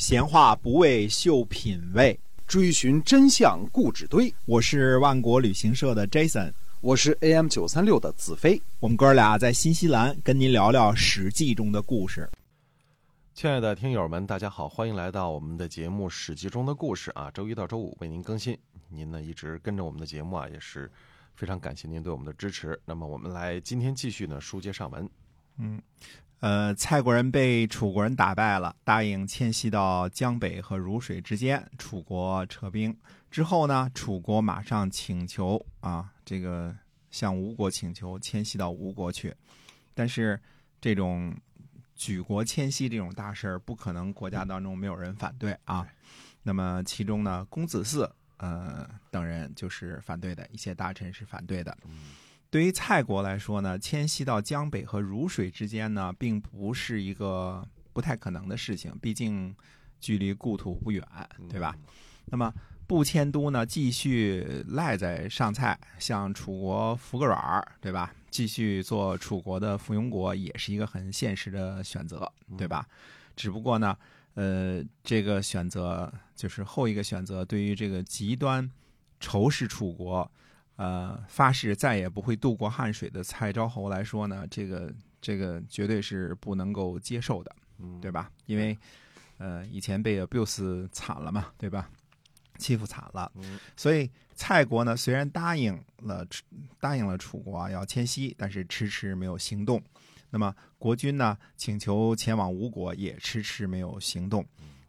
闲话不为秀品味，追寻真相故纸堆。我是万国旅行社的 Jason，我是 AM 九三六的子飞。我们哥俩在新西兰跟您聊聊《史记》中的故事。亲爱的听友们，大家好，欢迎来到我们的节目《史记》中的故事啊，周一到周五为您更新。您呢一直跟着我们的节目啊，也是非常感谢您对我们的支持。那么我们来今天继续呢书接上文。嗯，呃，蔡国人被楚国人打败了，答应迁徙到江北和汝水之间。楚国撤兵之后呢，楚国马上请求啊，这个向吴国请求迁徙到吴国去。但是这种举国迁徙这种大事儿，不可能国家当中没有人反对啊。那么其中呢，公子嗣呃等人就是反对的，一些大臣是反对的。对于蔡国来说呢，迁徙到江北和汝水之间呢，并不是一个不太可能的事情，毕竟距离故土不远，对吧？那么不迁都呢，继续赖在上蔡，向楚国服个软儿，对吧？继续做楚国的附庸国，也是一个很现实的选择，对吧？只不过呢，呃，这个选择就是后一个选择，对于这个极端仇视楚国。呃，发誓再也不会渡过汉水的蔡昭侯来说呢，这个这个绝对是不能够接受的，对吧？因为呃，以前被 abuse 惨了嘛，对吧？欺负惨了，所以蔡国呢，虽然答应了答应了楚国要迁徙，但是迟迟没有行动。那么国君呢，请求前往吴国，也迟迟没有行动。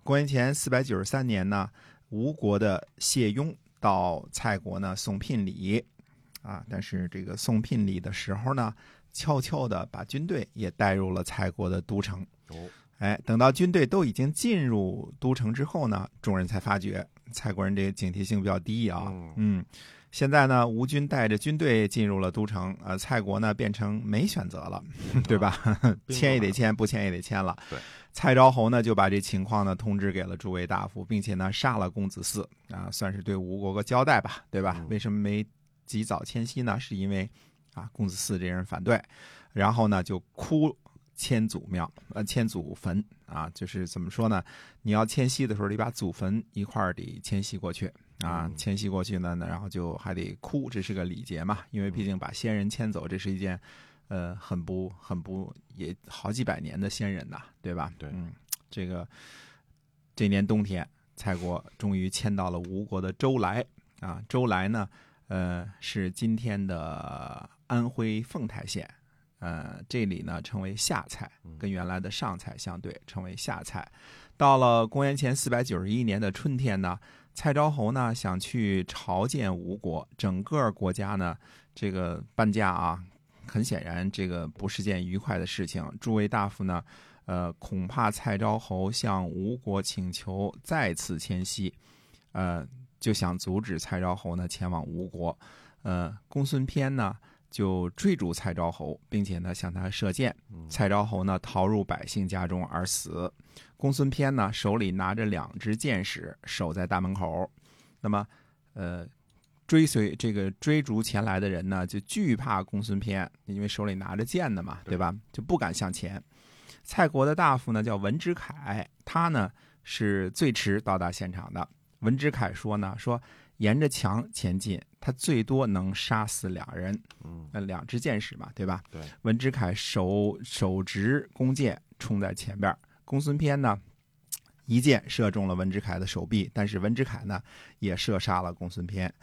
公元前四百九十三年呢，吴国的谢雍。到蔡国呢送聘礼，啊，但是这个送聘礼的时候呢，悄悄的把军队也带入了蔡国的都城。哦，哎，等到军队都已经进入都城之后呢，众人才发觉蔡国人这个警惕性比较低啊。嗯，现在呢，吴军带着军队进入了都城，呃，蔡国呢变成没选择了，对吧？签也得签，不签也得签了。对。蔡昭侯呢，就把这情况呢通知给了诸位大夫，并且呢杀了公子嗣啊，算是对吴国个交代吧，对吧？为什么没及早迁徙呢？是因为啊，公子嗣这人反对，然后呢就哭迁祖庙，呃，迁祖坟啊，就是怎么说呢？你要迁徙的时候，得把祖坟一块儿得迁徙过去啊，迁徙过去呢，然后就还得哭，这是个礼节嘛，因为毕竟把先人迁走，这是一件。呃，很不很不，也好几百年的先人呐，对吧？对，嗯，这个这年冬天，蔡国终于迁到了吴国的周来啊。周来呢，呃，是今天的安徽凤台县，呃，这里呢称为下蔡，跟原来的上蔡相对，称为下蔡。到了公元前四百九十一年的春天呢，蔡昭侯呢想去朝见吴国，整个国家呢这个搬家啊。很显然，这个不是件愉快的事情。诸位大夫呢，呃，恐怕蔡昭侯向吴国请求再次迁徙，呃，就想阻止蔡昭侯呢前往吴国。呃，公孙偏呢就追逐蔡昭侯，并且呢向他射箭。蔡昭侯呢逃入百姓家中而死。公孙偏呢手里拿着两支箭矢，守在大门口。那么，呃。追随这个追逐前来的人呢，就惧怕公孙偏，因为手里拿着剑的嘛，对吧？就不敢向前。蔡国的大夫呢叫文之凯，他呢是最迟到达现场的。文之凯说呢，说沿着墙前进，他最多能杀死两人，嗯，两支箭矢嘛，对吧？对。文之凯手手执弓箭冲在前边，公孙偏呢一箭射中了文之凯的手臂，但是文之凯呢也射杀了公孙偏。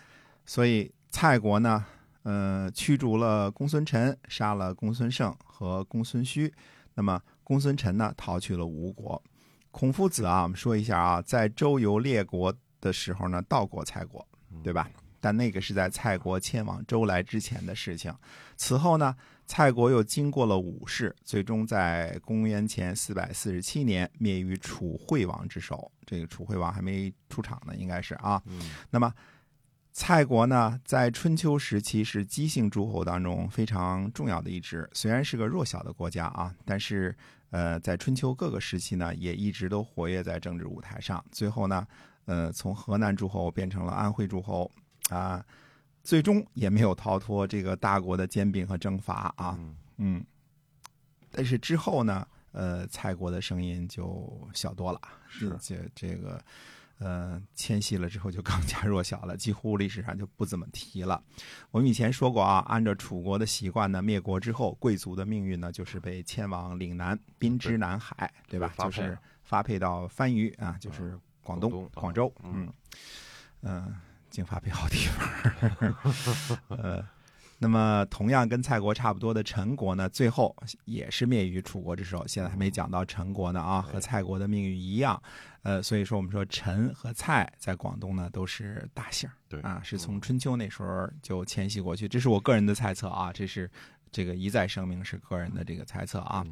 所以蔡国呢，呃，驱逐了公孙臣，杀了公孙胜和公孙胥。那么公孙臣呢，逃去了吴国。孔夫子啊，我们说一下啊，在周游列国的时候呢，到过蔡国，对吧？但那个是在蔡国迁往周来之前的事情。此后呢，蔡国又经过了五世，最终在公元前四百四十七年灭于楚惠王之手。这个楚惠王还没出场呢，应该是啊。那么。蔡国呢，在春秋时期是姬姓诸侯当中非常重要的一支。虽然是个弱小的国家啊，但是呃，在春秋各个时期呢，也一直都活跃在政治舞台上。最后呢，呃，从河南诸侯变成了安徽诸侯啊，最终也没有逃脱这个大国的兼并和征伐啊。嗯，但是之后呢，呃，蔡国的声音就小多了。是这这个。呃，迁徙了之后就更加弱小了，几乎历史上就不怎么提了。我们以前说过啊，按照楚国的习惯呢，灭国之后，贵族的命运呢就是被迁往岭南，宾之南海，对吧？就是发配到番禺啊，就是广东、广州。嗯嗯，经发配好地方。呃。那么，同样跟蔡国差不多的陈国呢，最后也是灭于楚国之手。现在还没讲到陈国呢啊，和蔡国的命运一样。呃，所以说我们说陈和蔡在广东呢都是大姓对啊，是从春秋那时候就迁徙过去。这是我个人的猜测啊，这是这个一再声明是个人的这个猜测啊。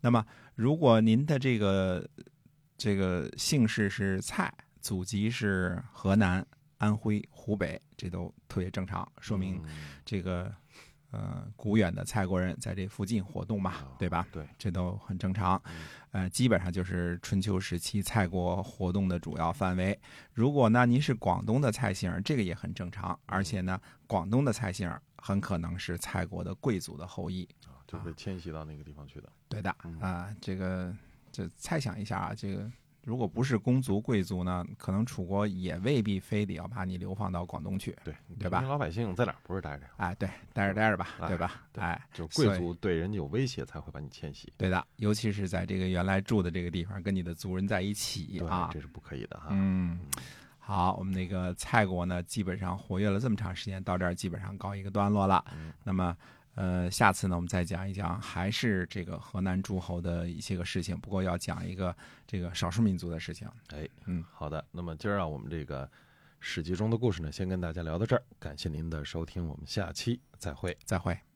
那么，如果您的这个这个姓氏是蔡，祖籍是河南。安徽、湖北，这都特别正常，说明这个呃古远的蔡国人在这附近活动嘛，对吧？对，这都很正常。呃，基本上就是春秋时期蔡国活动的主要范围。如果呢您是广东的蔡姓，这个也很正常，而且呢广东的蔡姓很可能是蔡国的贵族的后裔啊，就被迁徙到那个地方去的。对的啊，这个这猜想一下啊，这个。如果不是公族贵族呢，可能楚国也未必非得要把你流放到广东去，对对吧？老百姓在哪儿不是待着？哎，对，待着待着吧，对吧？哎，就贵族对人家有威胁才会把你迁徙。对的，尤其是在这个原来住的这个地方，跟你的族人在一起啊，这是不可以的哈。嗯，好，我们那个蔡国呢，基本上活跃了这么长时间，到这儿基本上告一个段落了。那么。呃，下次呢，我们再讲一讲，还是这个河南诸侯的一些个事情。不过要讲一个这个少数民族的事情。哎，嗯，好的。那么今儿啊，我们这个史记中的故事呢，先跟大家聊到这儿。感谢您的收听，我们下期再会，再会。